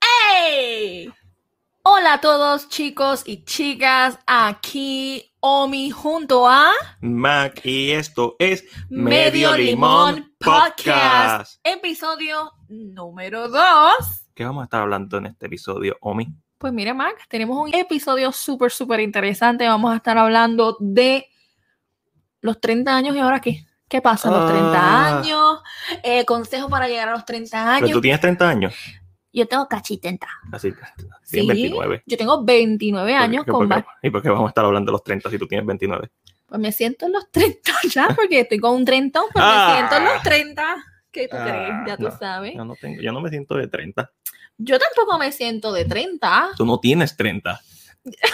¡Hey! Hola a todos chicos y chicas, aquí Omi junto a Mac y esto es Medio Limón Podcast, episodio número 2. ¿Qué vamos a estar hablando en este episodio, Omi? Pues mira, Mac, tenemos un episodio súper, súper interesante. Vamos a estar hablando de los 30 años y ahora qué. ¿Qué pasa? Los 30 Ah. años, eh, consejo para llegar a los 30 Pero años. tú tienes 30 años, Yo tengo cachitenta. así que Sí, tienes 29. yo tengo 29 años ¿Por con qué- ¿Y por qué vamos a estar hablando de los 30 si tú tienes 29? Pues me siento en los 30 ya, porque estoy con un 30, pues Ah. me siento en los 30. ¿Qué tú Ah, crees? Ya tú no. sabes. Yo no, tengo, yo no me siento de 30. Yo tampoco me siento de 30, Tú no tienes 30.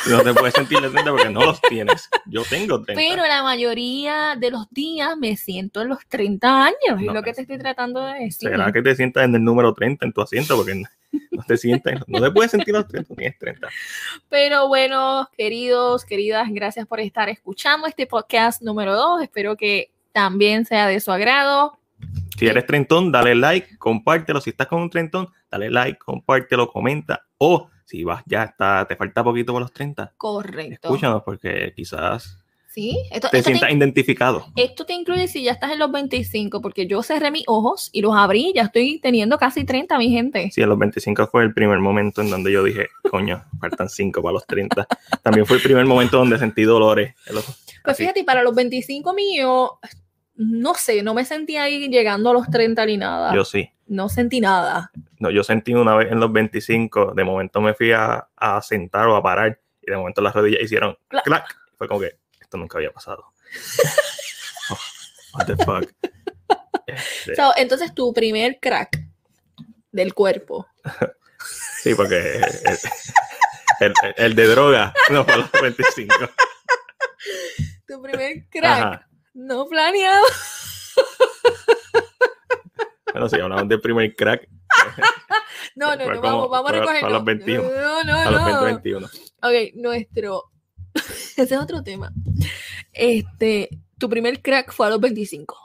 No te puedes sentir de 30 porque no los tienes. Yo tengo 30. pero la mayoría de los días me siento en los 30 años, es No, lo que te estoy tratando de decir. ¿Será que te sientas en el número 30 en tu asiento? Porque no, te sientes, no te puedes sentir los 30, tienes 30. Pero bueno, queridos, queridas, gracias por estar escuchando este podcast número 2. Espero que también sea de su agrado. Si eres trentón, dale like, compártelo. Si estás con un trentón, dale like, compártelo, comenta. O si vas ya está, te falta poquito por los 30, Correcto. escúchanos porque quizás Sí, esto, te esto te sientas identificado. Esto te incluye si ya estás en los 25, porque yo cerré mis ojos y los abrí, ya estoy teniendo casi 30, mi gente. Sí, en los 25 fue el primer momento en donde yo dije, coño, faltan 5 para los 30. También fue el primer momento donde sentí dolores. los- Pues así. fíjate, para los 25 míos, no sé, no me sentí ahí llegando a los 30 ni nada. Yo sí. no sentí nada. No, yo sentí una vez en los 25, de momento me fui a, a sentar o a parar y de momento las rodillas hicieron Clac. clac. Fue como que esto nunca había pasado. Oh, what the fuck. Este, So, entonces, tu primer crack del cuerpo. sí, porque el, el- el de droga no fue a los 25. Tu primer crack Ajá. No planeado. Bueno, si hablamos del primer crack, No, no, Fue no, como- vamos, vamos a fue a- recogerlo. los 21. No, no, a los no. 20, 21. Ok, nuestro. Ese es otro tema. Este, tu primer crack fue a los 25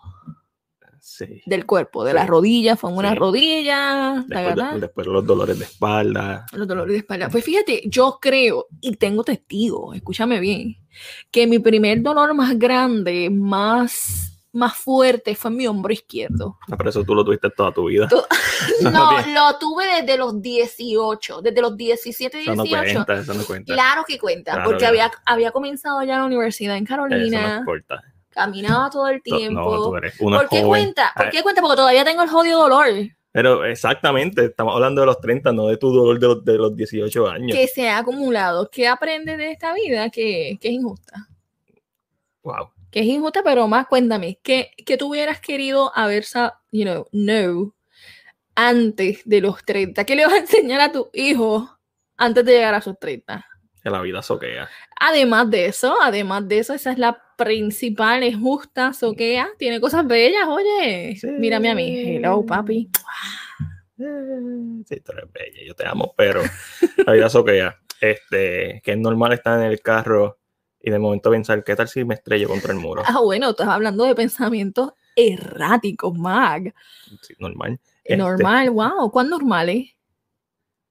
Sí. del cuerpo, de Sí. las rodillas, fue en una Sí. rodilla, Después, de- ¿verdad? después los dolores de espalda. los dolores de espalda. Pues fíjate, yo creo, y tengo testigos, escúchame bien, que mi primer dolor más grande, más, más fuerte, fue en mi hombro izquierdo. Ah, eso tú lo tuviste toda tu vida. No, lo tuve desde los 18, desde los 17, eso no 18. cuenta, eso no cuenta. Claro que cuenta, Claro porque que- había, había comenzado ya la universidad en Eso no Carolina, importa. Caminaba todo el No, tiempo. No, tú eres uno ¿Por qué joven. cuenta? ¿Por Ah, qué cuenta? Porque todavía tengo el jodido dolor Pero exactamente, estamos hablando de los 30, no de tu dolor de los, de los 18 años. que se ha acumulado. ¿Qué aprendes de esta vida que, que es injusta? Wow. Que es injusta, pero más cuéntame, ¿qué, qué tú hubieras querido haber, you know, know antes de los 30? ¿Qué le vas a enseñar a tu hijo antes de llegar a sus 30? Que la vida soquea. Además de eso, además de eso, esa es la principal, es justa, soquea, tiene cosas bellas, oye. Sí. Mírame a mí, hello, papi. Eh, Sí, tú eres bella, yo te amo, pero la vida soquea. Este, que es normal estar en el carro y de momento pensar, ¿qué tal si me estrello contra el muro? Ah, bueno, estás hablando de pensamientos erráticos, Mag. Sí, normal. Este, Normal, wow, ¿cuán normal es?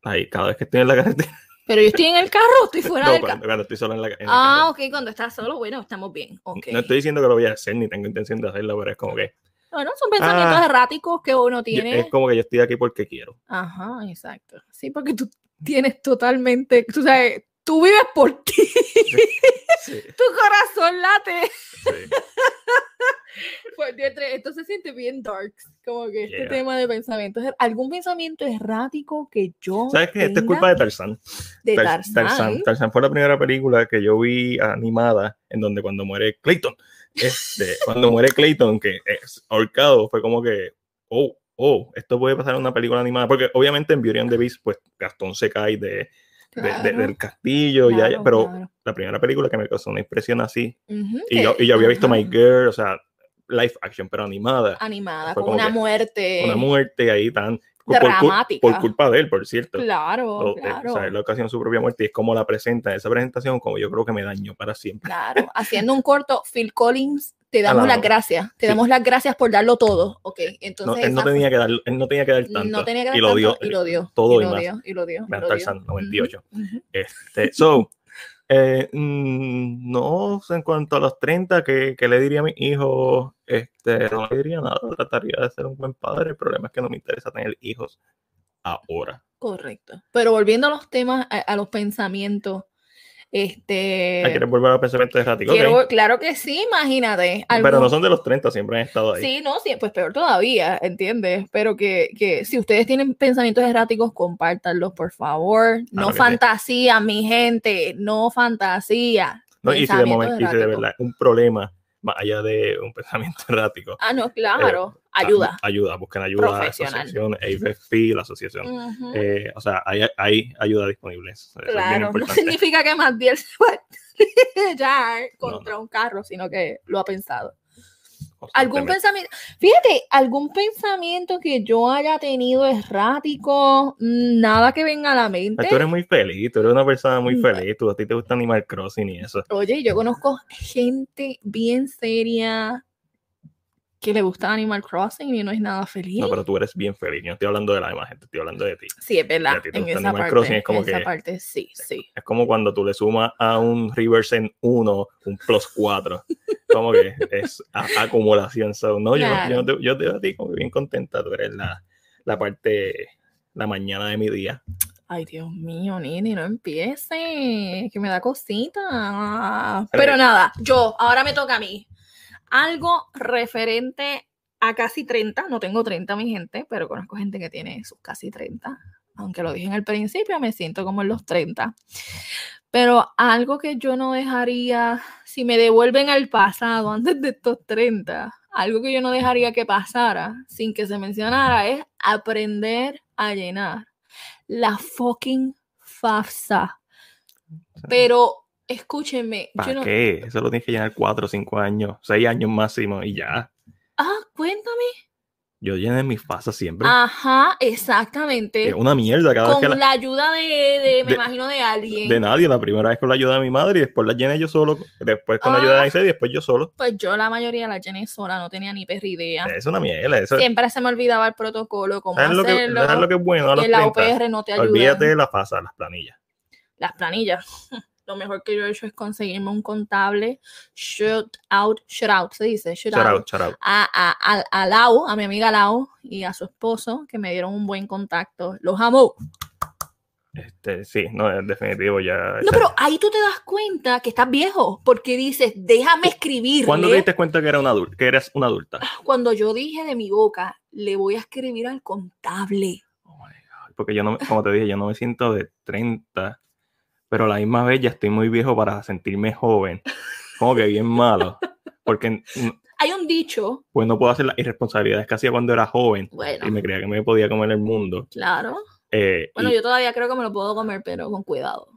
Ahí, cada vez que estoy en la carretera. Pero yo estoy en el carro, estoy fuera No, del cuando, carro. cuando estoy solo en la, en Ah, ok, cuando estás solo, bueno, estamos bien. ok. No estoy diciendo que lo voy a hacer, ni tengo intención de hacerlo, pero es como que Bueno, son pensamientos Ah. erráticos que uno yo- tiene. es como que yo estoy aquí porque quiero. Ajá, exacto. Sí, porque tú tienes totalmente, tú sabes, tú vives por ti. Sí, tu corazón late. sí. Dentro. Esto se siente bien dark. Como que este Yeah. tema de pensamientos. ¿Algún pensamiento errático que yo. ¿Sabes qué? Esto es culpa de Tarzán. de Tar- Tarzán? Tarzán. Tarzán fue la primera película que yo vi animada en donde cuando muere Clayton, este, cuando muere Clayton, que es ahorcado, fue como que, oh, oh, esto puede pasar en una película animada, porque obviamente en Beauty and the Beast, pues Gastón se cae de, de- de- Claro, del castillo, claro, pero claro. la primera película que me causó una impresión así, Ujú, y que- yo, y yo había visto ajá, My Girl, o sea, live action, pero animada, Animada, Fue con una muerte. una muerte ahí tan, dramática. por culpa de él, por cierto. Claro, O, eh, claro. o sea, él ocasionó su propia muerte y es como la presenta. Esa presentación, como yo creo que me dañó para siempre. Claro, haciendo un corto, Phil Collins, te damos la- las gracias, te sí. damos las gracias por darlo todo, ok, No, entonces él, no tenía que dar, él no tenía que dar tanto. no tenía que dar y lo dio. y lo dio, todo y y lo más. dio, y lo dio, y Vean lo dio. Tarzán, 98. Ujú. Este, so, eh, mm, no en cuanto a los 30, ¿qué, qué le diría a mi hijo? Este, no le diría nada, trataría de ser un buen padre. El problema es que no me interesa tener hijos ahora. Correcto. Pero volviendo a los temas, a los pensamientos, este... Ah, ¿Quieres volver a pensamientos erráticos? Claro que sí, imagínate. Pero no son de los 30, siempre han estado ahí. Sí, no, sí, pues peor todavía, ¿entiendes? Pero que, que si ustedes tienen pensamientos erráticos, compártanlos, por favor. No sí. fantasía, mi gente, no fantasía. ¿no? Y si de momento, y si de verdad un problema, más allá de un pensamiento errático, Ah, no, claro, ah, ayuda. Ayuda, busquen ayuda a la Profesional. asociación, AFP, la asociación. Eh, o sea, hay, hay ayuda disponible. Eso es bien claro, no significa que más bien se va a No, contra un carro, sino que lo ha pensado. Algún pensamiento, fíjate, algún pensamiento que yo haya tenido errático, mm, nada que venga a la mente. Tú eres muy feliz, tú eres una persona muy Mm. feliz, tú, a ti te gusta Animal Crossing y eso. Oye, yo conozco gente bien seria que le gusta Animal Crossing y no es nada feliz. No, pero tú eres bien feliz. Yo no estoy hablando de la demás gente, estoy hablando de ti. sí, es verdad. a ti te En gusta esa Animal parte, Crossing, es como en esa que- parte, sí, sí. Es como cuando tú le sumas a un Riversen 1 un plus 4. Como que es acumulación. So, no, yo, Claro. yo, te, yo te veo a ti como bien contenta. Tú eres la, la parte, la mañana de mi día. Ay, Dios mío, Nini, no empiece, que me da cosita. Pero nada, yo, ahora me toca a mí. Algo referente a casi 30, no tengo 30, mi gente, pero conozco gente que tiene sus casi 30. Aunque lo dije en el principio, me siento como en los 30. Pero algo que yo no dejaría, si me devuelven al pasado antes de estos 30, algo que yo no dejaría que pasara sin que se mencionara es aprender a llenar la fucking FAFSA. Pero escúchenme, yo ¿Para no. qué? Eso lo tienes que llenar 4 o 5 años, 6 años máximo y ya. Ah, cuéntame. Yo llené mis fasas siempre. Ajá, exactamente. Es una mierda cada vez Con que la, la ayuda de, de- me de- imagino, de alguien. de nadie. La primera vez con la ayuda de mi madre y después la llené yo solo. Después con la ayuda de Ah. Aisee y después yo solo. Pues yo la mayoría la llené sola, no tenía ni perra idea. Es una mierda. Eso, Siempre se me olvidaba el protocolo, cómo ¿sabes, lo que, hacerlo. ¿Sabes lo que es bueno a los la 30? OPR no te ayuda. Olvídate de la fasa, las planillas. Las planillas. Lo mejor que yo he hecho es conseguirme un contable. Shoot out, shout out, se dice. Shout, Shout out. out, shout out. a, a, a- Lau, a mi amiga Lau y a su esposo, que me dieron un buen contacto. Los amo. Este, sí, no, es definitivo ya. No, pero ahí tú te das cuenta que estás viejo, porque dices, déjame escribirle. ¿Cuándo te diste cuenta que, era una que eras una adulta? Cuando yo dije de mi boca, le voy a escribir al contable. Oh my God, Porque yo no, como te dije, yo no me siento de 30, pero a la misma vez ya estoy muy viejo para sentirme joven. Como que bien malo. Porque Hay un dicho, pues no puedo hacer las irresponsabilidades que hacía cuando era joven bueno, y me creía que me podía comer el mundo. claro. Eh, Bueno, y yo todavía creo que me lo puedo comer, pero con cuidado.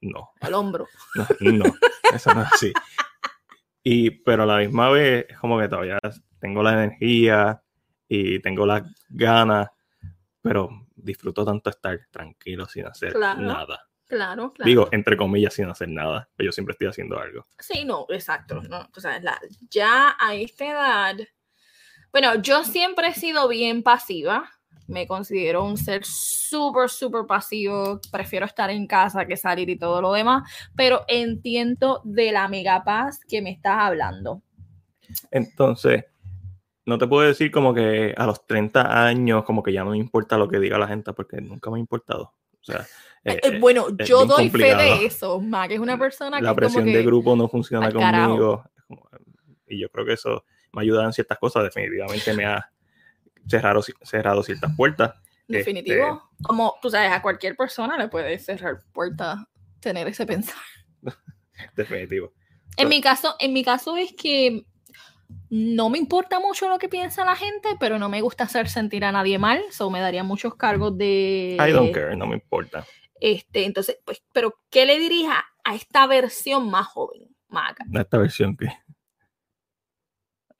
no, Al hombro. no, no, eso no es así. Y, pero a la misma vez, es como que todavía tengo la energía y tengo las ganas, pero disfruto tanto estar tranquilo sin hacer Claro. nada. Claro, claro. Digo, entre comillas, sin hacer nada, pero yo siempre estoy haciendo algo. Sí, no, exacto. No, o sea, la- ya a esta edad. Bueno, yo siempre he sido bien pasiva. Me considero un ser súper, súper pasivo. Prefiero estar en casa que salir y todo lo demás. Pero entiendo de la mega paz que me estás hablando. Entonces, no te puedo decir como que a los 30 años, como que ya no me importa lo que diga la gente, porque nunca me ha importado. Sea, eh, Eh, eh, bueno, yo doy fe de eso. Ma, que es una persona que la como presión que. de grupo no funciona carajo. conmigo. Y yo creo que eso me ayuda en ciertas cosas. Definitivamente me ha cerrado, cerrado ciertas puertas. Definitivo. Este Como tú sabes, a cualquier persona le puede cerrar puertas tener ese pensamiento. Definitivo. En So- mi caso, en mi caso es que no me importa mucho lo que piensa la gente, pero no me gusta hacer sentir a nadie mal, so me daría muchos cargos de I don't care, no me importa. este, entonces, pues, pero ¿qué le diría a esta versión más joven, Maca? Esta versión que.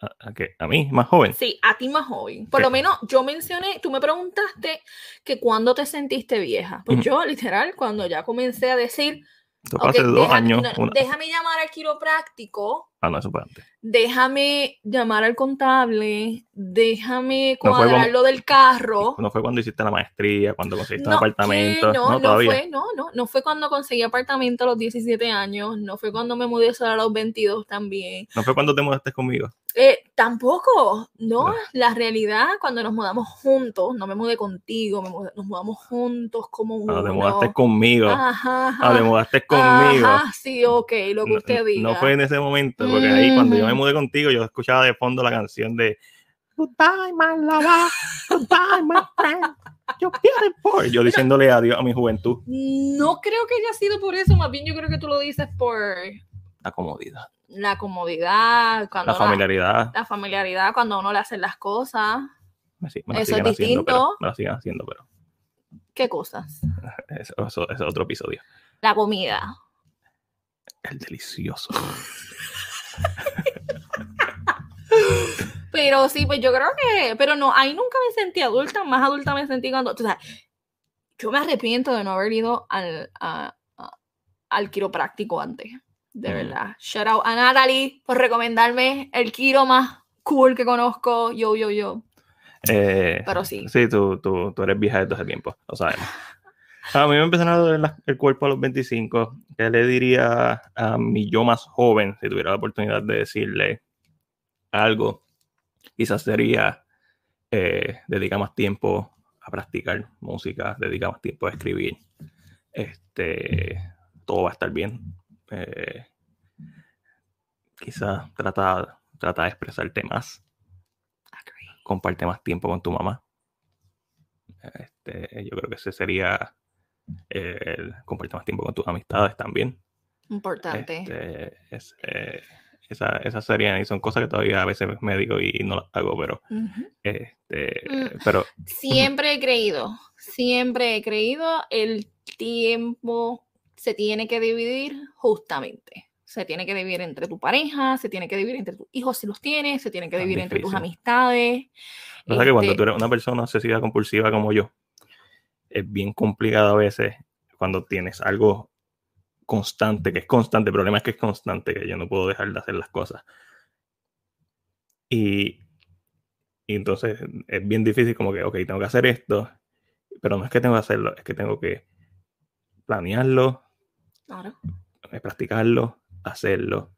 a, a qué? ¿A mí, más joven. Sí, a ti más joven. Por ¿Qué? lo menos yo mencioné, tú me preguntaste que cuándo te sentiste vieja. Pues Ujú. yo, literal, cuando ya comencé a decir, Esto fue ok, hace dos déjame, años. no, una- déjame llamar al quiropráctico, Ah, no, eso fue antes. déjame llamar al contable, déjame cuadrar lo del carro. No fue cuando hiciste la maestría, cuando conseguiste No, un apartamento. No, no, todavía. fue, no, no, no fue cuando conseguí apartamento a los 17 años, no fue cuando me mudé sola a los 22 también. No fue cuando te mudaste conmigo. Eh, tampoco, no, la realidad cuando nos mudamos juntos, no me mudé contigo, me mudé- nos mudamos juntos como uno. Cuando te mudaste conmigo. Ajá, Ah, te ajá, mudaste conmigo. ajá, sí, ok, lo que No- usted diga. No fue en ese momento, porque ahí cuando yo me mudé contigo, yo escuchaba de fondo la canción de Goodbye, my lover, goodbye, my friend, you're beautiful. Yo diciéndole adiós a mi juventud. No creo que haya sido por eso, más bien yo creo que tú lo dices por La comodidad, la comodidad, cuando la familiaridad. la familiaridad, cuando uno le hace las cosas. Me, si- me la Eso es siguen haciendo, pero, distinto. me la siguen haciendo, pero ¿Qué cosas? eso, eso- eso es otro episodio. La comida. El delicioso. Pero sí, pues yo creo que, pero no, ahí nunca me sentí adulta, más adulta me sentí cuando, o sea, yo me arrepiento de no haber ido al, a- a- al quiropráctico antes, de Mm. verdad. Shout out a Natalie por recomendarme el quiro más cool que conozco, yo, yo, yo. Eh, Pero sí, Sí, tú, tú, tú eres vieja desde hace tiempo, lo sabemos. A mí me empezaron a doler el cuerpo a los 25. ¿Qué le diría a mi yo más joven si tuviera la oportunidad de decirle algo? Quizás sería eh, dedica más tiempo a practicar música, dedica más tiempo a escribir. Este, todo va a estar bien. Eh, quizás trata, trata de expresarte más comparte más tiempo con tu mamá. Este, yo creo que ese sería eh, el comparte más tiempo con tus amistades también. importante. Este, es, eh, esa, esas serían y son cosas que todavía a veces me digo y no las hago, pero Ujú. este, Mm. pero Siempre he creído, siempre he creído, el tiempo se tiene que dividir justamente. Se tiene que dividir entre tu pareja, se tiene que dividir entre tus hijos si los tienes, se tiene que Tan dividir entre tus amistades. pasa que cuando Este, tú eres una persona obsesiva compulsiva como yo, es bien complicado a veces cuando tienes algo constante, que es constante, el problema es que es constante, que yo no puedo dejar de hacer las cosas. Y, y entonces es bien difícil como que, ok, tengo que hacer esto, pero no es que tengo que hacerlo, es que tengo que planearlo, claro, practicarlo, hacerlo,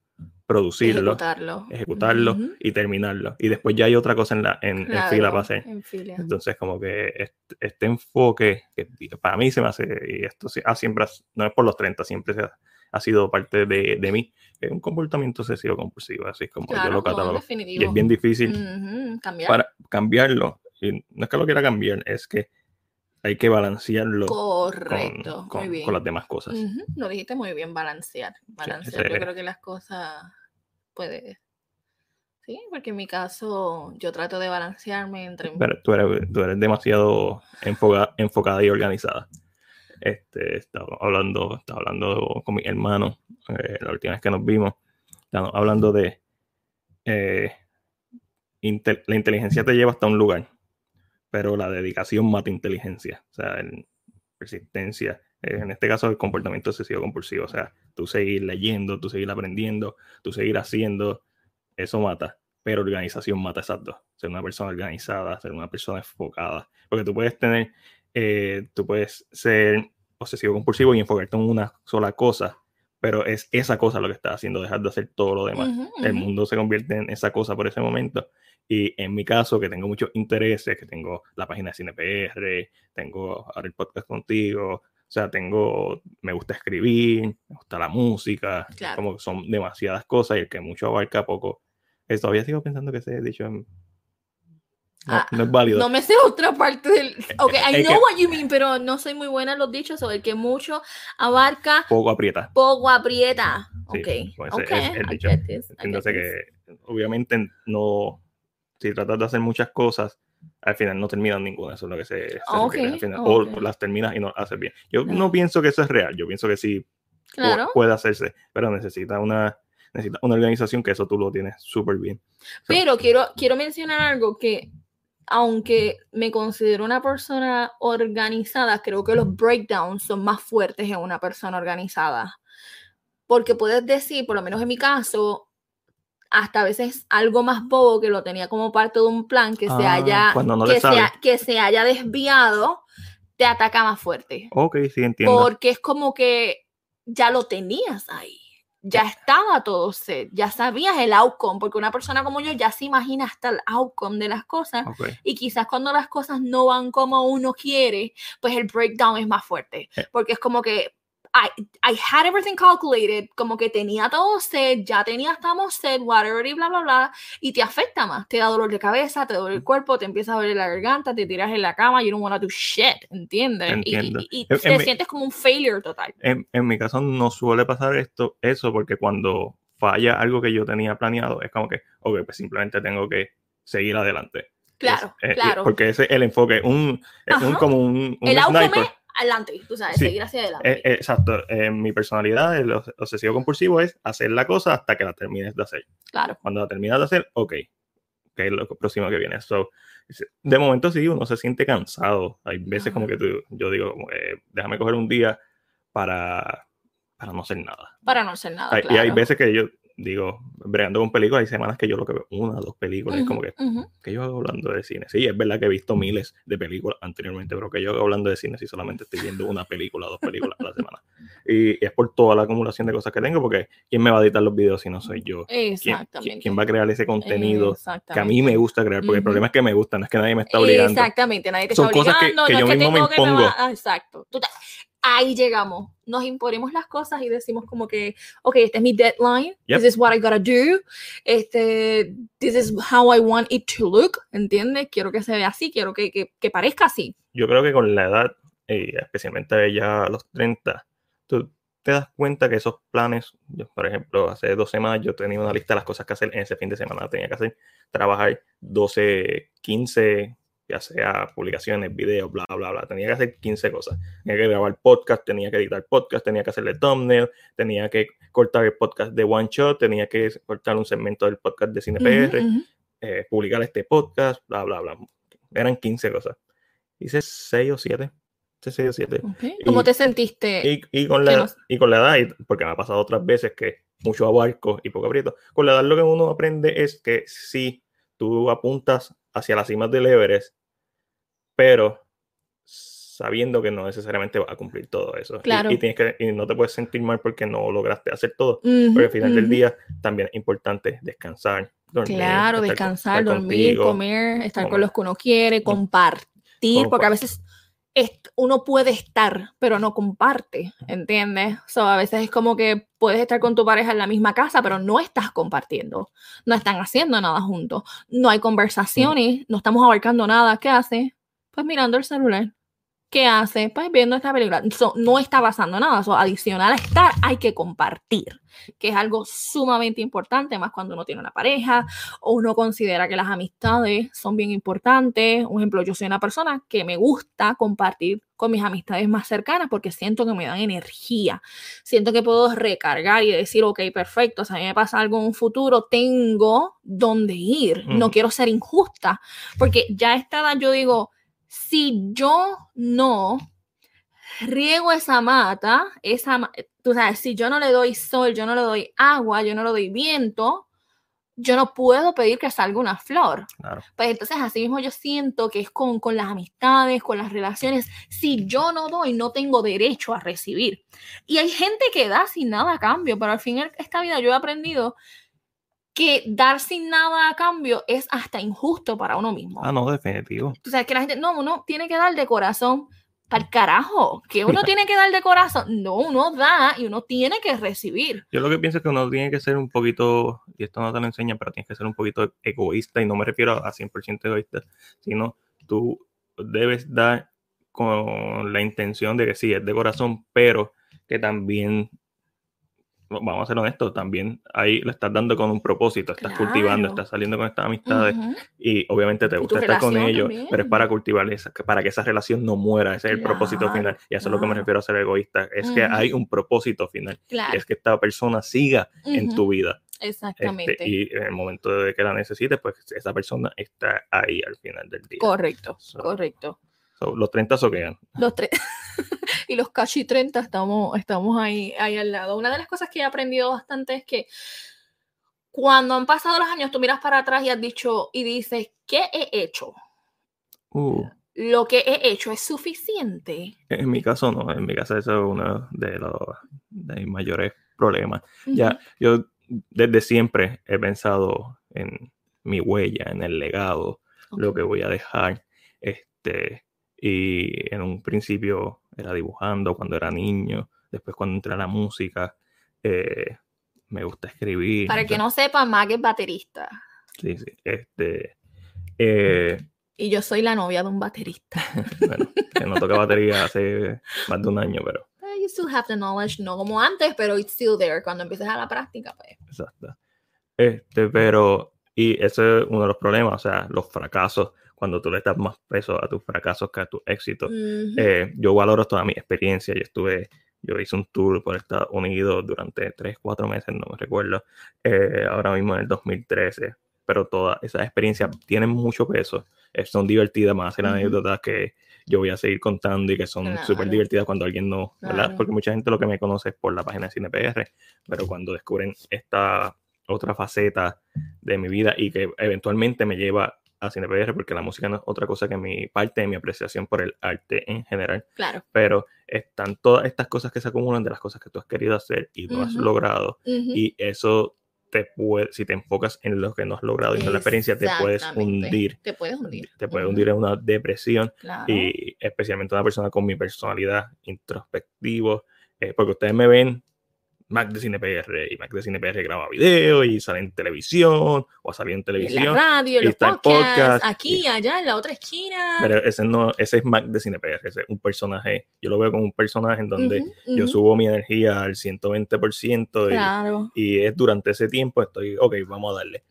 producirlo, ejecutarlo. ejecutarlo y terminarlo. Y después ya hay otra cosa en, la, en, en fila para hacer. en fila. Entonces, como que este, este enfoque, que para mí se me hace, y esto ah, siempre, no es por los 30, siempre se ha, ha sido parte de, de mí, es un comportamiento obsesivo compulsivo, así es como yo Claro, lo no, catalogo. y definitivo. es bien difícil Ujú, cambiar. para cambiarlo. Y no es que lo quiera cambiar, es que hay que balancearlo Correcto, con, con- muy bien. con las demás cosas. Ujú, Lo dijiste muy bien, balancear. Balancear. Yo creo que las cosas puede. Sí, porque en mi caso yo trato de balancearme entre. Pero tú eres, demasiado enfoca- enfocada y organizada. Este, estaba hablando, estaba hablando con mi hermano eh, la última vez que nos vimos. Estábamos hablando de eh, la inteligencia te lleva hasta un lugar, pero la dedicación mata inteligencia. O sea, persistencia. En este caso, el comportamiento obsesivo compulsivo. O sea, tú seguir leyendo, tú seguir aprendiendo, tú seguir haciendo, eso mata. Pero organización mata esas dos. Ser una persona organizada, ser una persona enfocada. Porque tú puedes tener, eh, tú puedes ser obsesivo compulsivo y enfocarte en una sola cosa, pero es esa cosa lo que estás haciendo, dejar de hacer todo lo demás Ujú, el ujú. mundo se convierte en esa cosa por ese momento. Y en mi caso, que tengo muchos intereses, que tengo la página de CinePR, tengo ahora el podcast contigo, o sea, tengo, me gusta escribir, me gusta la música, Claro. como que son demasiadas cosas y el que mucho abarca poco. Eh, todavía sigo pensando que ese dicho es- no, Ah, no es válido. No me sé otra parte del. Ok, I es know que- what you mean, pero no soy muy buena en los dichos sobre el que mucho abarca, Poco aprieta. poco aprieta. Sí, Ok, pues ok, es el dicho. this, this. que obviamente no, si tratas de hacer muchas cosas, al final no terminas ninguna, eso es lo que se, se al final, ok. o las terminas y no haces bien. Yo no pienso que eso es real, yo pienso que sí Claro. puede hacerse, pero necesita una necesitas una organización que eso tú lo tienes súper bien. Pero quiero, quiero mencionar algo que, aunque me considero una persona organizada, creo que los breakdowns son más fuertes en una persona organizada. Porque puedes decir, por lo menos en mi caso, hasta a veces algo más bobo que lo tenía como parte de un plan que se Ah, haya cuando no que, se, ha- que se haya desviado te ataca más fuerte Ok, sí, entiendo. porque es como que ya lo tenías ahí ya estaba todo set ya sabías el outcome porque una persona como yo ya se imagina hasta el outcome de las cosas Ok. y quizás cuando las cosas no van como uno quiere, pues el breakdown es más fuerte. Eh. Porque es como que I, I had everything calculated, como que tenía todo set, ya tenía estamos set, whatever y bla, bla, bla, y te afecta más. Te da dolor de cabeza, te duele el cuerpo, te empieza a doler la garganta, te tiras en la cama, you don't want to do shit, ¿entiendes? Y- Entiendo. Y, y- y En- en te mi- sientes como un failure total. En, en mi caso no suele pasar esto, eso, porque cuando falla algo que yo tenía planeado, es como que, ok, pues simplemente tengo que seguir adelante. Claro, Es- eh, claro. Porque ese es el enfoque, un, es un como un, un el outcome sniper. es adelante, tú sabes, Sí. seguir hacia adelante. Eh, eh, exacto, en mi personalidad, el obs- obsesivo compulsivo es hacer la cosa hasta que la termines de hacer. claro. Cuando la terminas de hacer, ok, que es lo próximo que viene. So, de momento sí, uno se siente cansado. Hay veces como Ajá. que tú- yo digo, como que, déjame coger un día para, para no hacer nada. Para no hacer nada. Hay- Y hay claro. veces que yo digo, bregando con películas, hay semanas que yo lo que veo una o dos películas, es como que, ujú. que yo hago hablando de cine? Sí, es verdad que he visto miles de películas anteriormente, pero que yo hago hablando de cine si solamente estoy viendo una película o dos películas a la semana. Y es por toda la acumulación de cosas que tengo, porque ¿quién me va a editar los videos si no soy yo? ¿Quién, Exactamente. quién- quién va a crear ese contenido que a mí me gusta crear? Porque el problema es que me gusta, no es que nadie me está obligando. Exactamente, nadie te Son está cosas que- obligando, que no yo es que mismo me impongo. ah, exacto. Tú te- Ahí llegamos. Nos imponemos las cosas y decimos como que, ok, este es mi deadline. Yep. This is what I gotta do. Este, this is how I want it to look. ¿Entiendes? Quiero que se vea así, quiero que, que, que parezca así. Yo creo que con la edad, eh, especialmente ya a los 30, tú te das cuenta que esos planes, yo, por ejemplo, hace dos semanas yo tenía una lista de las cosas que hacer en ese fin de semana. Tenía que hacer, trabajar 12, 15, ya sea publicaciones, videos, bla, bla, bla. Tenía que hacer 15 cosas. Tenía que grabar podcast, tenía que editar podcast, tenía que hacerle thumbnail, tenía que cortar el podcast de One Shot, tenía que cortar un segmento del podcast de CinePR, Ujú, ujú. eh, publicar este podcast, bla, bla, bla. Eran 15 cosas. Hice 6 o 7. Hice 6 o 7. Ok. ¿Cómo Y- te sentiste? Y, y con la, y con la edad, porque me ha pasado otras veces que mucho abarco y poco aprieto, con la edad lo que uno aprende es que si tú apuntas hacia las cimas del Everest, pero sabiendo que no necesariamente vas a cumplir todo eso. Y- Claro. Y, tienes que, y no te puedes sentir mal porque no lograste hacer todo. Ujú, Porque al final del ujú. día también es importante descansar, dormir. Claro, con- descansar, estar dormir, contigo. comer, estar con comer. los que uno quiere, compartir, porque a veces uno puede estar, pero no comparte, ¿entiendes? So, a veces es como que puedes estar con tu pareja en la misma casa, pero no estás compartiendo, no están haciendo nada juntos, no hay conversaciones, no estamos abarcando nada. ¿Qué hace? Pues mirando el celular. ¿Qué hace? Pues viendo esta película. So, no está pasando nada. So, adicional a estar, hay que compartir, que es algo sumamente importante, más cuando uno tiene una pareja o uno considera que las amistades son bien importantes. Un ejemplo, yo soy una persona que me gusta compartir con mis amistades más cercanas porque siento que me dan energía. Siento que puedo recargar y decir, ok, perfecto, si a mí me pasa algo en un futuro, tengo dónde ir. No quiero ser injusta, porque ya a esta edad yo digo, si yo no riego esa mata, esa, tú sabes, si yo no le doy sol, yo no le doy agua, yo no le doy viento, yo no puedo pedir que salga una flor. Claro. Pues entonces así mismo yo siento que es con, con las amistades, con las relaciones. Si yo no doy, no tengo derecho a recibir. Y hay gente que da sin nada a cambio, pero al final esta vida yo he aprendido que dar sin nada a cambio es hasta injusto para uno mismo. Ah, no, definitivo. Tú sabes que la gente, no, uno tiene que dar de corazón. Para el carajo, que uno tiene que dar de corazón. No, uno da y uno tiene que recibir. Yo lo que pienso es que uno tiene que ser un poquito, y esto no te lo enseña, pero tienes que ser un poquito egoísta, y no me refiero a 100% egoísta, sino tú debes dar con la intención de que sí, es de corazón, pero que también vamos a ser honestos, también ahí lo estás dando con un propósito, estás cultivando, estás saliendo con estas amistades Ujú. y obviamente te gusta estar con ellos, también. pero es para cultivar esa, para que esa relación no muera, ese es el propósito final. Y eso es lo que me refiero a ser egoísta, es que hay un propósito final, es que esta persona siga en Ujú. tu vida. Este, Exactamente. y en el momento de que la necesites, pues esa persona está ahí al final del día. Correcto, So, correcto. So, los 30 soquean. Los tres. y los casi 30 estamos, estamos ahí, ahí al lado. Una de las cosas que he aprendido bastante es que cuando han pasado los años, tú miras para atrás y has dicho y dices, ¿qué he hecho? Uh, Lo que he hecho es suficiente. en mi caso no, en mi caso eso es uno de los de mis mayores problemas. Ya, yo desde siempre he pensado en mi huella, en el legado, lo que voy a dejar. Este, y en un principio era dibujando cuando era niño, después cuando entré a la música, eh, me gusta escribir. Para que no sepa, Mag es baterista. Sí, sí, este, eh, Y yo soy la novia de un baterista. bueno, que no toca batería hace más de un año, pero You still have the knowledge, no como antes, pero it's still there. Cuando empieces a la práctica, pues. Exacto. Este, pero, y ese es uno de los problemas, o sea, los fracasos, cuando tú le das más peso a tus fracasos que a tus éxitos. Ujú. Eh, yo valoro toda mi experiencia, yo estuve, yo hice un tour por Estados Unidos durante 3, 4 meses, no me recuerdo, eh, ahora mismo en el 2013, pero todas esas experiencias tienen mucho peso, eh, son divertidas, más hacer Ujú. anécdotas que yo voy a seguir contando y que son súper Claro. divertidas cuando alguien no, ¿verdad? Claro. Porque mucha gente lo que me conoce es por la página de CinePR, pero cuando descubren esta otra faceta de mi vida y que eventualmente me lleva a CinePR, porque la música no es otra cosa que mi parte de mi apreciación por el arte en general, Claro. pero están todas estas cosas que se acumulan de las cosas que tú has querido hacer y no has Ujú. logrado, Ujú. y eso te puede, si te enfocas en lo que no has logrado y no la experiencia, te puedes hundir, Te puedes hundir. te puedes hundir en una depresión Claro. y especialmente una persona con mi personalidad introspectivo, eh, porque ustedes me ven Mac de CinePR y Mac de CinePR graba video y sale en televisión o ha salido en en televisión, la radio, en y los podcasts, podcast, aquí, y- allá, en la otra esquina. pero ese no, ese es Mac de CinePR, ese es un personaje, yo lo veo como un personaje en donde yo subo mi energía al 120% y, Claro. y es durante ese tiempo estoy, ok, vamos a darle,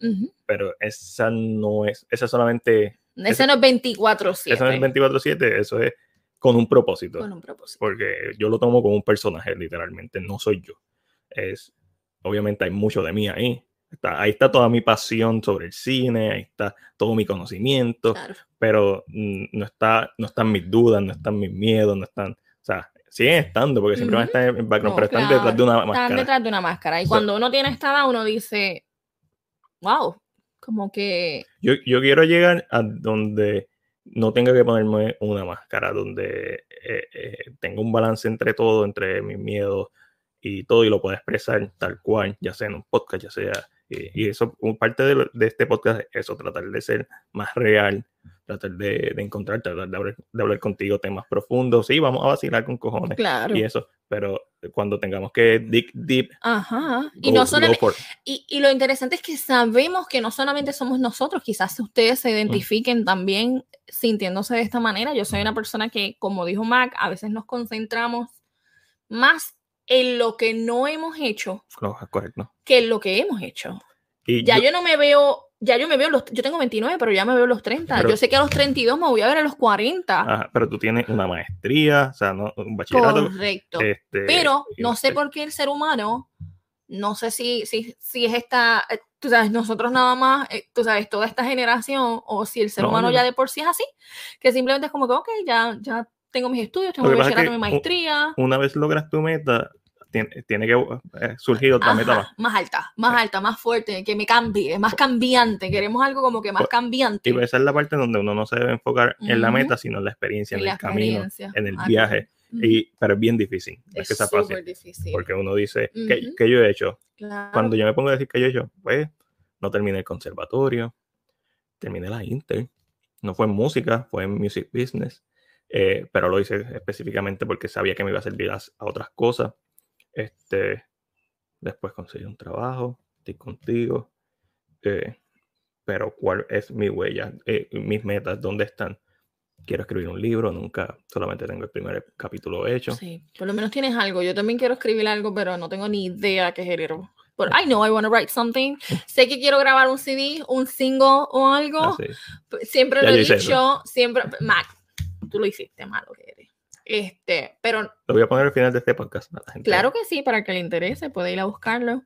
pero esa no es, esa solamente, Ese no es 24-7. eso no es 24/7, eso es con un propósito. Con un propósito. porque yo lo tomo como un personaje, literalmente, no soy yo. Es, obviamente hay mucho de mí ahí. Está, ahí está toda mi pasión sobre el cine, ahí está todo mi conocimiento, Claro. pero no, está, no están mis dudas, no están mis miedos, no están, o sea, siguen estando, porque siempre van a estar en background, No, pero están claro, detrás de una Están máscara. detrás de una máscara. Y So- cuando uno tiene esta edad, uno dice, wow, como que Yo, yo quiero llegar a donde no tenga que ponerme una máscara, donde eh, eh, tenga un balance entre todo, entre mis miedos y todo, y lo pueda expresar tal cual, ya sea en un podcast, ya sea. Y, y eso, parte de, lo- de este podcast es eso, tratar de ser más real, tratar de, de encontrar, tratar de hablar, de hablar contigo temas profundos. Sí, vamos a vacilar con cojones claro. y eso, pero cuando tengamos que dig deep, Ajá. Y go- no go solamente, y, y lo interesante es que sabemos que no solamente somos nosotros, quizás ustedes se identifiquen también sintiéndose de esta manera. Yo soy una persona que, como dijo Mac, a veces nos concentramos más en lo que no hemos hecho No, correcto. que en lo que hemos hecho. Y Ya yo- yo, no me veo, ya yo me veo los, yo tengo 29, pero ya me veo los 30. Pero- yo sé que a los 32 me voy a ver a los 40. Ajá, pero tú tienes una maestría, o sea, no, un bachillerato. Correcto. este, Pero no sé este, por qué el ser humano, no sé si, si, si es esta, eh, tú sabes, nosotros nada más, eh, tú sabes, toda esta generación, o si el ser No, humano yo ya no. de por sí es así, que simplemente es como que, ok, ya, ya tengo mis estudios, tengo mi que pasa es bachillerato, que mi maestría. Una vez logras tu meta, tiene, tiene que eh, surgir otra meta Ajá, más. más alta, más alta, más fuerte, que me cambie, más cambiante. Queremos algo como que más Pues, cambiante. Y esa es la parte donde uno no se debe enfocar en la meta, sino en la experiencia, en Y la el camino, en el Ajá. viaje. Y, pero es bien difícil, es, que súper fácil. difícil. Porque uno dice, ¿qué, Ujú. qué yo he hecho? Claro. Cuando yo me pongo a decir que yo he hecho, pues no terminé el conservatorio, terminé la Inter, no fue en música, fue en music business, eh, pero lo hice específicamente porque sabía que me iba a servir a, a otras cosas. Este, después conseguí un trabajo, estoy contigo, eh, pero ¿cuál es mi huella? Eh, mis metas, ¿dónde están? quiero escribir un libro, nunca, solamente tengo el primer capítulo hecho. Sí, por lo menos tienes algo. Yo también quiero escribir algo, pero no tengo ni idea qué género. But I know I want to write something. Sé que quiero grabar un CD, un single o algo. Así. Siempre Ya lo he dicho, siempre. Mac, tú lo hiciste malo que eres. Este, pero Lo voy a poner al final de este podcast. para la gente. claro que sí, para que le interese, puede ir a buscarlo.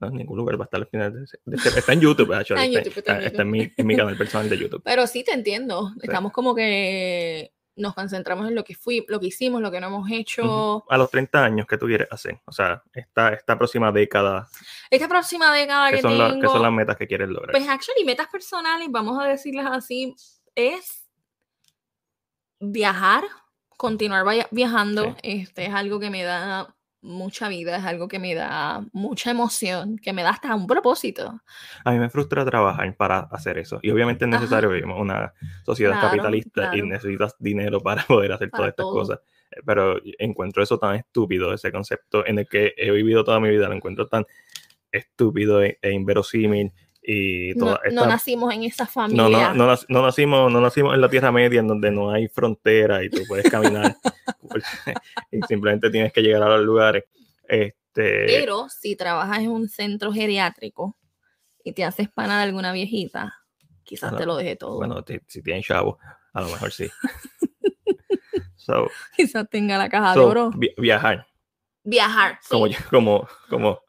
No, en ningún lugar va a estar al final de, ese- de este- Está en YouTube, actually, Está en está, YouTube, está en está en mi, en mi canal personal de YouTube. Pero sí te entiendo. Estamos como que nos concentramos en lo que fui, lo que hicimos, lo que no hemos hecho. Ujú. A los 30 años, ¿qué tú quieres hacer? O sea, esta, esta próxima década, Esta próxima década ¿qué que son, la- tengo, qué son las metas que quieres lograr? pues actually metas personales, vamos a decirles así, es viajar, continuar viajando. Este es algo que me da mucha vida, es algo que me da mucha emoción, que me da hasta un propósito. A mí me frustra trabajar para hacer eso. Y obviamente es Ajá. necesario, en una sociedad Claro, capitalista y necesitas dinero para poder hacer Para todas estas todo. cosas. Eh, Pero encuentro eso tan estúpido, ese concepto en el que he vivido toda mi vida, lo encuentro tan estúpido e, e inverosímil. Y No, toda no esta- nacimos en esa no, familia. no, no, nac- no nacimos, no nacimos en la Tierra Media en donde no hay frontera y tú puedes caminar y simplemente tienes que llegar a los lugares. Este, Pero si trabajas en un centro geriátrico y te haces pana de alguna viejita, quizás Bueno, te lo deje todo. bueno, si tienen chavo, a lo mejor sí. so, quizás tenga la caja de so, oro. vi- viajar, Viajar. sí. como, como, como,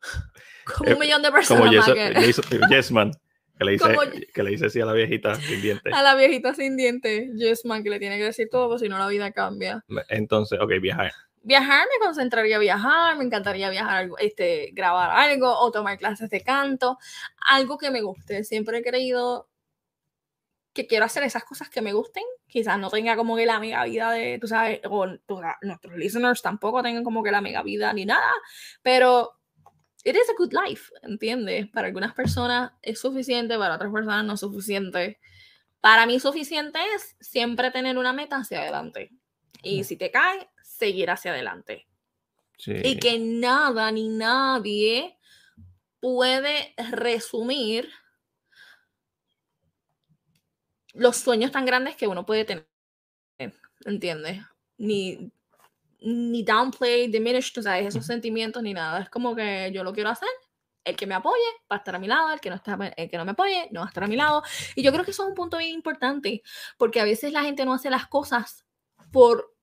Como eh, un millón de como personas más Jason- que- Jason- Yesman, que le dice, Como- que le dice así a la viejita sin dientes. a la viejita sin dientes, Yes Man, que le tiene que decir todo, porque si no la vida cambia. Entonces, ok, viajar. Viajar, me concentraría a viajar, me encantaría viajar, este, grabar algo o tomar clases de canto, algo que me guste. Siempre he creído que quiero hacer esas cosas que me gusten. Quizás no tenga como que la mega vida de, tú sabes, o nuestros listeners tampoco tengan como que la mega vida ni nada, pero it is a good life, ¿entiendes? Para algunas personas es suficiente, para otras personas no es suficiente. Para mí suficiente es siempre tener una meta hacia adelante. Y si te cae, seguir hacia adelante. Sí. Y que nada ni nadie puede resumir los sueños tan grandes que uno puede tener. ¿Entiendes? Ni, ni downplay, diminish, tú sabes, esos sentimientos ni nada. Es como que yo lo quiero hacer. El que me apoye va a estar a mi lado, el que, no está, el que no me apoye no va a estar a mi lado. Y yo creo que eso es un punto bien importante, porque a veces la gente no hace las cosas por,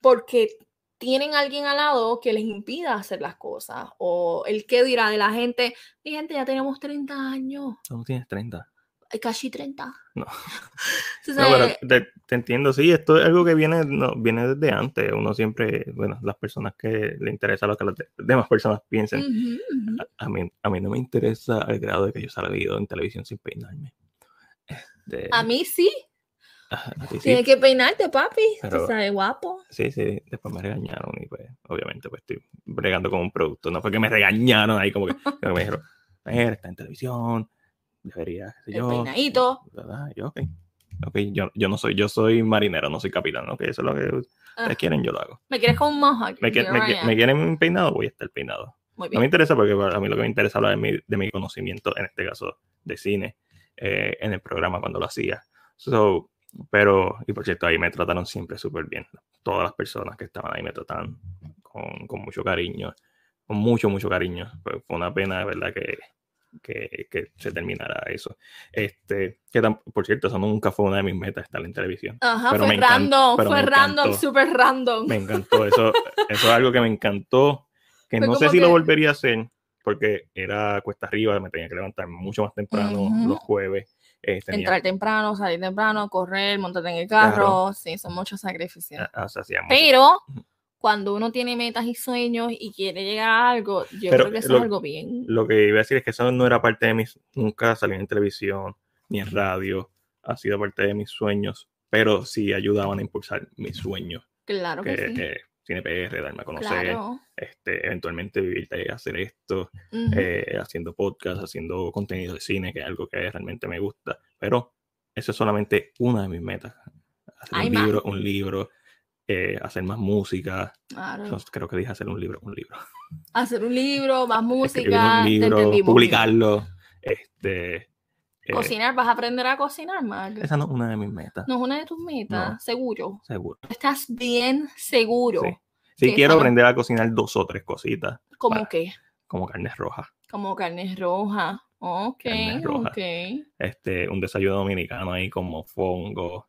porque tienen a alguien al lado que les impida hacer las cosas. O el que dirá de la gente, mi gente, ya tenemos 30 años, Tú no tienes 30. Casi 30. No. No, pero te, te entiendo, sí, esto es algo que viene, no, viene desde antes. Uno siempre, bueno, las personas que le interesa lo que las de- demás personas piensen. ujú, ujú. A, a mí, a mí no me interesa al grado de que yo salga en televisión sin peinarme. Este, A mí sí, sí, tienes que peinarte, papi. Pero- Tú sabes, guapo. sí, sí, después me regañaron y pues, obviamente, pues estoy bregando con un producto. No fue que me regañaron ahí como que, me dijeron, "Mira, está en televisión, debería, El yo. peinadito. ¿verdad? Yo, ok. Ok, yo, yo no soy, yo soy marinero, no soy capitán, ok, eso es lo que ustedes Ah. quieren, yo lo hago. Me quieres con un mohawk. Me, Here me quieren peinado, voy a estar peinado. Muy No me interesa porque a mí lo que me interesa hablar de mi, de mi conocimiento, en este caso de cine, eh, en el programa cuando lo hacía. So, pero, y por cierto, ahí me trataron siempre súper bien. Todas las personas que estaban ahí me trataban con, con mucho cariño, con mucho, mucho cariño. Fue, fue una pena, de verdad, que, que, que se terminara eso. Este, que por cierto, eso nunca fue una de mis metas, estar en televisión. Ajá, pero fue random, fue random, súper random. Me encantó eso. Eso es algo que me encantó. Que Fue no sé si lo que- volvería a hacer porque era cuesta arriba, me tenía que levantar mucho más temprano Ujú. los jueves. eh, tenía, Entrar temprano, salir temprano, correr, montarte en el carro. Sí, son muchos sacrificios. ah, o sea, mucho- Pero Ujú. Cuando uno tiene metas y sueños y quiere llegar a algo, yo Pero creo que eso lo- es algo bien. Lo que iba a decir es que eso no era parte de mis. Nunca salí en televisión ni en radio. Ha sido parte de mis sueños, pero sí ayudaban a impulsar mis sueños. Claro que, Que, sí. que Cine PR, darme a conocer, Claro. este, eventualmente vivir hacer esto. Ujú. eh, haciendo podcast, haciendo contenido de cine, que es algo que realmente me gusta. Pero eso es solamente una de mis metas. Hacer un libro, un libro, eh, hacer más música. Claro. Yo creo que dije hacer un libro, un libro. Hacer un libro, más música, un libro, publicarlo. Este, eh, Cocinar, vas a aprender a cocinar, Mag. esa no es una de mis metas, No es una de tus metas, No. seguro. seguro. Estás bien seguro. Sí. Quiero aprender a cocinar dos o tres cositas, Como Para- que, como carnes rojas. como carne roja. Ok, Carne roja. ok. Este, un desayuno dominicano ahí como fongo,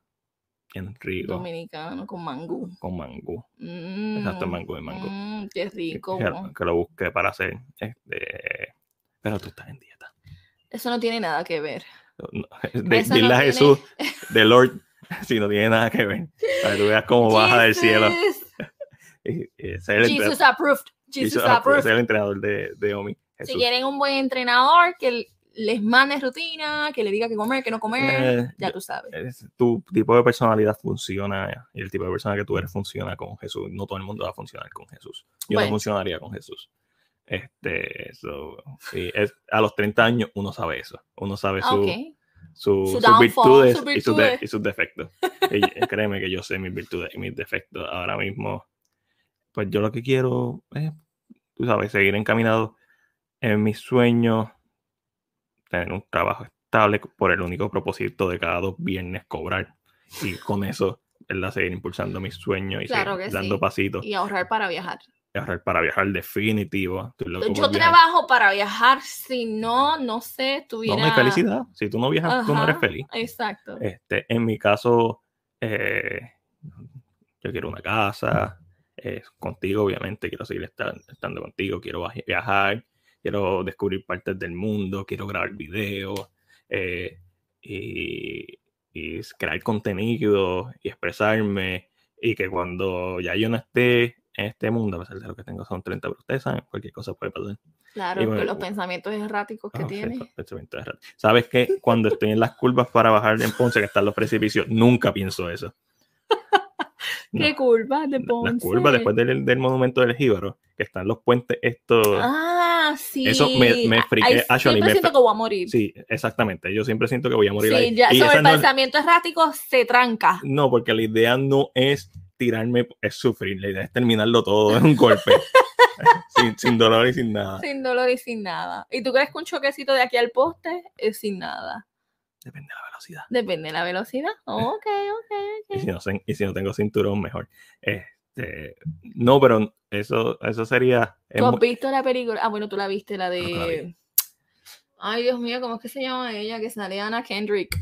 bien rico, Dominicano con mangú. con mangú. Mm, Exacto, mangú y mangú. mm, qué rico. Que, que lo busque para hacer. Este, pero tú estás en dieta. Eso no tiene nada que ver. No, de- dile no a tiene- Jesús, de Lord, si no tiene nada que ver. Para que tú veas cómo baja del cielo. Y- y ser el, Jesus approved. Jesus Jesus approved, ser el entrenador de, de Omi. Si quieren un buen entrenador que les mande rutina, que le diga qué comer, qué no comer, Eh, ya tú sabes. es- tu tipo de personalidad funciona y el tipo de persona que tú eres funciona con Jesús. No todo el mundo va a funcionar con Jesús. Yo Bueno. no funcionaría con Jesús. Este, so, sí, es, a los 30 años uno sabe eso. Uno sabe Ah, su, ok. su- Su sus virtudes, sus Y, sus de- virtudes. y sus defectos. Y créeme que yo sé mis virtudes y mis defectos. Ahora mismo, pues yo lo que quiero es, tú sabes, seguir encaminado en mis sueños, tener un trabajo estable por el único propósito de cada dos viernes cobrar. Y con eso, ¿verdad? Seguir impulsando mis sueños y Claro seguir que dando sí. pasitos. Y ahorrar para viajar. Y ahorrar para viajar definitivo. Yo trabajo para viajar, si no, no sé, No, hay felicidad. Si tú no viajas, tú no eres feliz. Exacto. Este, en mi caso, eh, yo quiero una casa, eh, contigo, obviamente, quiero seguir estar- estando contigo, quiero via- viajar, quiero descubrir partes del mundo, quiero grabar videos eh, y, y crear contenido y expresarme y que cuando ya yo no esté en este mundo, a pesar de lo que tengo son 30, pero ustedes saben, cualquier cosa puede pasar. Claro, bueno, los pensamientos erráticos que Ah, tiene. cierto, pensamiento de rato. Sabes que cuando estoy en las curvas para bajar en Ponce, que están los precipicios, nunca pienso eso. ¿Qué No, curva de Las Ponce? curvas después del, del monumento del Jíbaro, que están los puentes estos. Ah, sí. Eso me- me friqué, Ay, actually, siempre me siento que voy a morir. Sí, exactamente. Yo siempre siento que voy a morir Sí, ahí. ya, Y sobre el no- pensamiento errático se tranca. no, porque la idea no es tirarme, es sufrir. La idea es terminarlo todo en un golpe. sin, sin dolor y sin nada. Sin dolor y sin nada. ¿Y tú crees que un choquecito de aquí al poste es sin nada? Depende de la velocidad. Depende de la velocidad. Ok, ok, Y si no, y si no tengo cinturón, mejor. Este, no, pero eso, eso sería. es ¿Tú has muy- visto la película? Ah, bueno, tú la viste, la de... Ay, Dios mío, ¿cómo es que se llama ella? Que sale Anna Kendrick.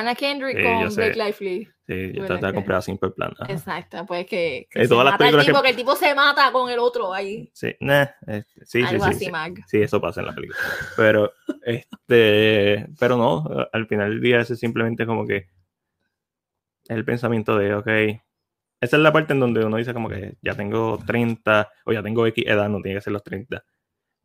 Anna Kendrick Sí, con. Blake Lively. Sí, yo traté de comprar Simple Plan. ajá. Exacto, pues que, que Eh, se todas las mata el películas que- tipo, que... el tipo se mata con el otro ahí. Sí, nah, este, sí, sí, Algo sí, así, sí. Mag. Sí, eso pasa en la película. Pero, este, pero no, al final del día es simplemente como que el pensamiento de, ok, esa es la parte en donde uno dice como que ya tengo 30 o ya tengo X edad, no tiene que ser los 30.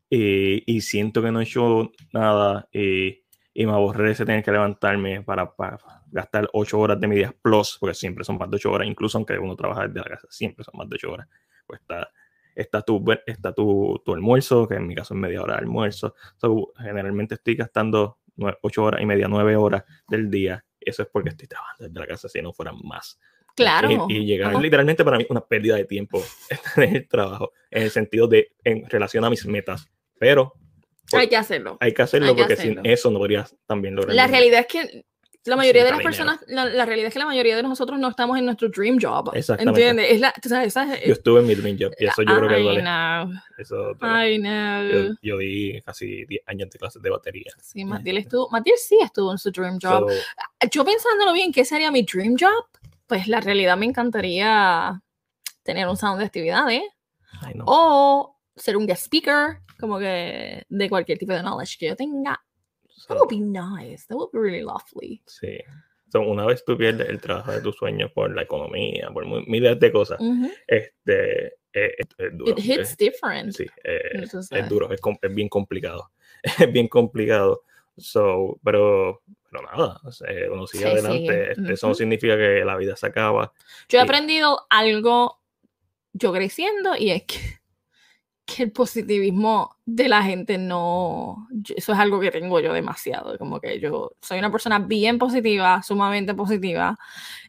Y, y siento que no he hecho nada y, y me aborrece tener que levantarme para, para gastar 8 horas de mi día plus, porque siempre son más de 8 horas, incluso aunque uno trabaja desde la casa, siempre son más de 8 horas. Pues está, está, tu, está tu, tu almuerzo, que en mi caso es media hora de almuerzo. So, generalmente estoy gastando 8 horas y media, 9 horas del día. Eso es porque estoy trabajando desde la casa, si no fueran más. Claro. Y, y llegar Ajá. literalmente para mí una pérdida de tiempo en el trabajo, en el sentido de en relación a mis metas. Pero Hay que hacerlo. hay que hacerlo Hay que porque hacerlo. sin eso no podrías también lograr. La realidad es que la mayoría de las personas, la, la realidad es que la mayoría de nosotros no estamos en nuestro dream job. Exactamente. ¿Entiendes? Es la, tú sabes, esa es- Yo estuve en mi dream job y eso yo creo que I duele. know, Eso. I know. Yo, yo di casi 10 años de clases de batería. Sí, Matiel estuvo, Matiel sí estuvo en su dream job. So, Yo pensándolo bien, ¿qué sería mi dream job? Pues la realidad me encantaría tener un salón de actividades no. o ser un guest speaker, como que de cualquier tipo de knowledge que yo tenga. That would be nice. That would be really lovely. sí. So, una vez tú pierdes el trabajo de tus sueños por la economía, por miles de cosas, Ujú. este, eh, es, es duro. It hits es- different. sí, eh, Entonces, es duro, es, es bien complicado. Es bien complicado. So, pero, pero nada, uno sigue Sí, adelante. sigue. Este, Eso no significa que la vida se acaba. Yo he Sí. aprendido algo yo creciendo y es que, que el positivismo de la gente no, yo- eso es algo que tengo yo demasiado, como que yo soy una persona bien positiva, sumamente positiva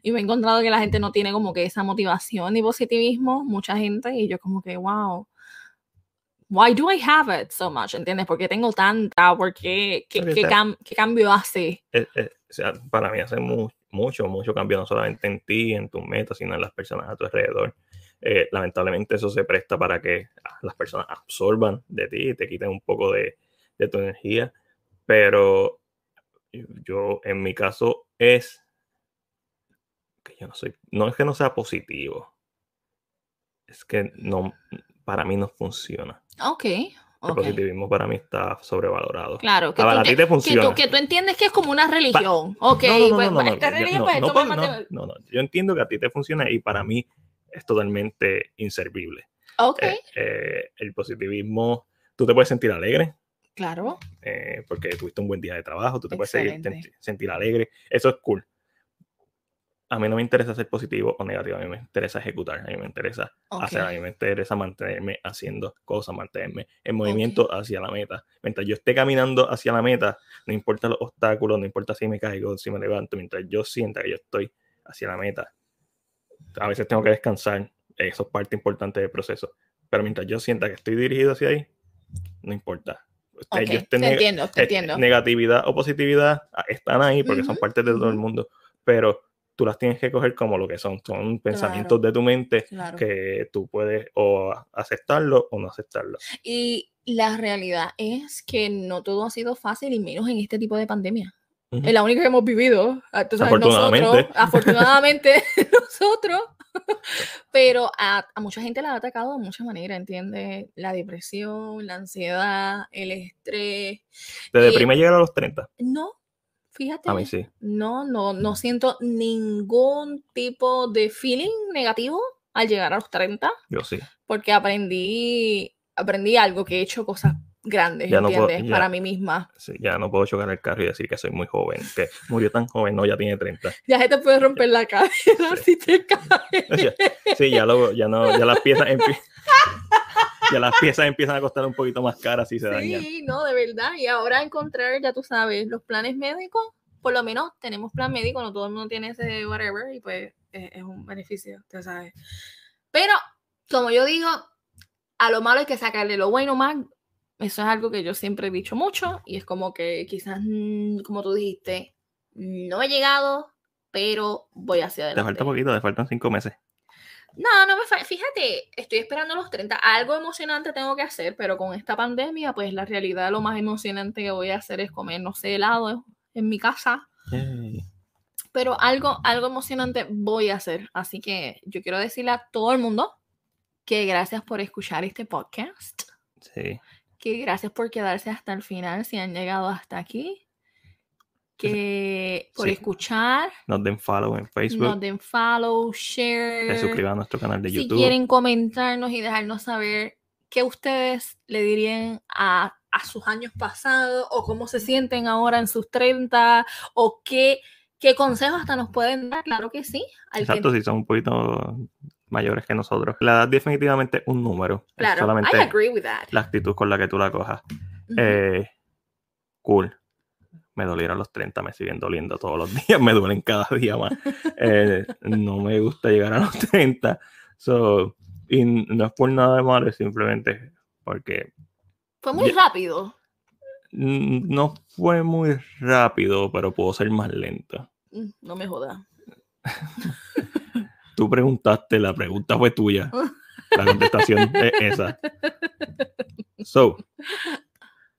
y me he encontrado que la gente no tiene como que esa motivación ni positivismo, mucha gente y yo como que, wow, why do I have it so much? ¿Entiendes? ¿Por qué tengo tanta? ¿Por qué? ¿Qué, qué cam- qué cambio hace? Eh, eh, o sea, para mí hace mu- mucho, mucho cambio, no solamente en ti, en tus metas, sino en las personas a tu alrededor. Eh, lamentablemente eso se presta para que las personas absorban de ti y te quiten un poco de, de tu energía, pero yo, en mi caso, es que yo no soy, no es que no sea positivo, es que no, para mí no funciona. Ok. El positivismo para mí está sobrevalorado. Claro, que, A, tú te- ti te que, funciona. tú, que tú entiendes que es como una religión. ok, No, no, no, pues, esta religión, pues no, no. Yo entiendo que a ti te funciona y para mí es totalmente inservible. Ok, Eh, eh, el positivismo, tú te puedes sentir alegre claro. eh, porque tuviste un buen día de trabajo, tú te puedes seguir- Excelente. sentir alegre. Eso es cool. A mí no me interesa ser positivo o negativo, a mí me interesa ejecutar, a mí me interesa Ok. hacer, a mí me interesa mantenerme haciendo cosas, mantenerme en movimiento hacia la meta. Mientras yo esté caminando hacia la meta, no importa los obstáculos, no importa si me caigo, si me levanto, mientras yo sienta que yo estoy hacia la meta. A veces tengo que descansar, eso es parte importante del proceso. Pero mientras yo sienta que estoy dirigido hacia ahí, no importa. Usted- Ok, yo esté te entiendo, te eh, entiendo. negatividad o positividad ah, están ahí porque son Ujú, parte de todo el mundo, pero tú las tienes que coger como lo que son, son pensamientos de tu mente Claro. que tú puedes o aceptarlo o no aceptarlo. Y la realidad es que no todo ha sido fácil y menos en este tipo de pandemia. Es la única que hemos vivido. ah, tú sabes, Afortunadamente. Nosotros, afortunadamente nosotros. Pero a, a mucha gente la ha atacado de muchas maneras, ¿entiendes? La depresión, la ansiedad, el estrés. ¿Te deprime llegar a los 30? No, fíjate. A mí sí. No, no, no siento ningún tipo de feeling negativo al llegar a los 30, Yo sí. porque aprendí, aprendí algo que he hecho cosas grandes, Ya no puedo- ya. Para mí misma. sí, Ya no puedo chocar el carro y decir que soy muy joven, que murió tan joven, no, ya tiene 30. Ya se te puede romper la cadera si te caes. Ya- Sí, ya, lo, ya, no, ya las piezas empie- ya las piezas empiezan a costar un poquito más caras si se dañan. Sí, no, de verdad. Y ahora encontrar, ya tú sabes, los planes médicos, por lo menos tenemos plan médico, no todo el mundo tiene ese whatever, y pues es, es un beneficio, tú sabes. Pero, como yo digo, a lo malo hay que sacarle lo bueno más. Eso es algo que yo siempre he dicho mucho, y es como que quizás, mm, como tú dijiste, no he llegado, pero voy hacia Te adelante. falta poquito, te faltan cinco meses. No, no me fa- Fíjate, estoy esperando los 30. Algo emocionante tengo que hacer, pero con esta pandemia, pues la realidad, lo más emocionante que voy a hacer es comer, no sé, helado en mi casa. Yay. Pero algo, algo emocionante voy a hacer. Así que yo quiero decirle a todo el mundo que gracias por escuchar este podcast. Sí. Que gracias por quedarse hasta el final si han llegado hasta aquí. Que por Sí. escuchar, Nos den follow en Facebook, nos den follow, se share. suscriban a nuestro canal de si YouTube. quieren comentarnos y dejarnos saber qué ustedes le dirían a, a sus años pasados o cómo se sienten ahora en sus 30 o qué, qué consejos hasta nos pueden dar, claro que sí. al que- Exacto, si son un poquito mayores que nosotros. La edad definitivamente es un número. Es claro, I solamente agree with that. la actitud con la que tú la cojas. Eh, cool. Me dolieron los 30, me siguen doliendo todos los días, me duelen cada día más. Eh, no me gusta llegar a los 30. So, y no es por nada de malo, es simplemente porque Fue muy ya- rápido. no fue muy rápido, pero puedo ser más lento. Mm, No me jodas. Tú preguntaste, la pregunta fue tuya. La contestación es esa. So,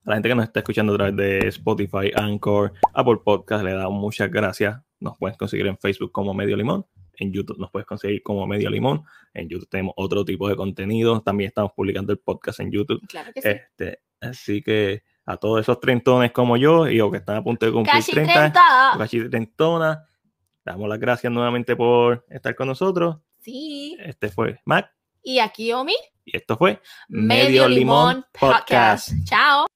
a la gente que nos está escuchando a través de Spotify, Anchor, Apple Podcast, le damos muchas gracias. Nos puedes conseguir en Facebook como Medio Limón. En YouTube nos puedes conseguir como Medio Limón. En YouTube tenemos otro tipo de contenido. También estamos publicando el podcast en YouTube. Claro que sí. Este, así que a todos esos trentones como yo y o que están a punto de cumplir Casi 30, 30. o casi trentonas, damos las gracias nuevamente por estar con nosotros. Sí. Este fue Mac Y aquí, Omi, y esto fue Medio Limón Podcast. Chao.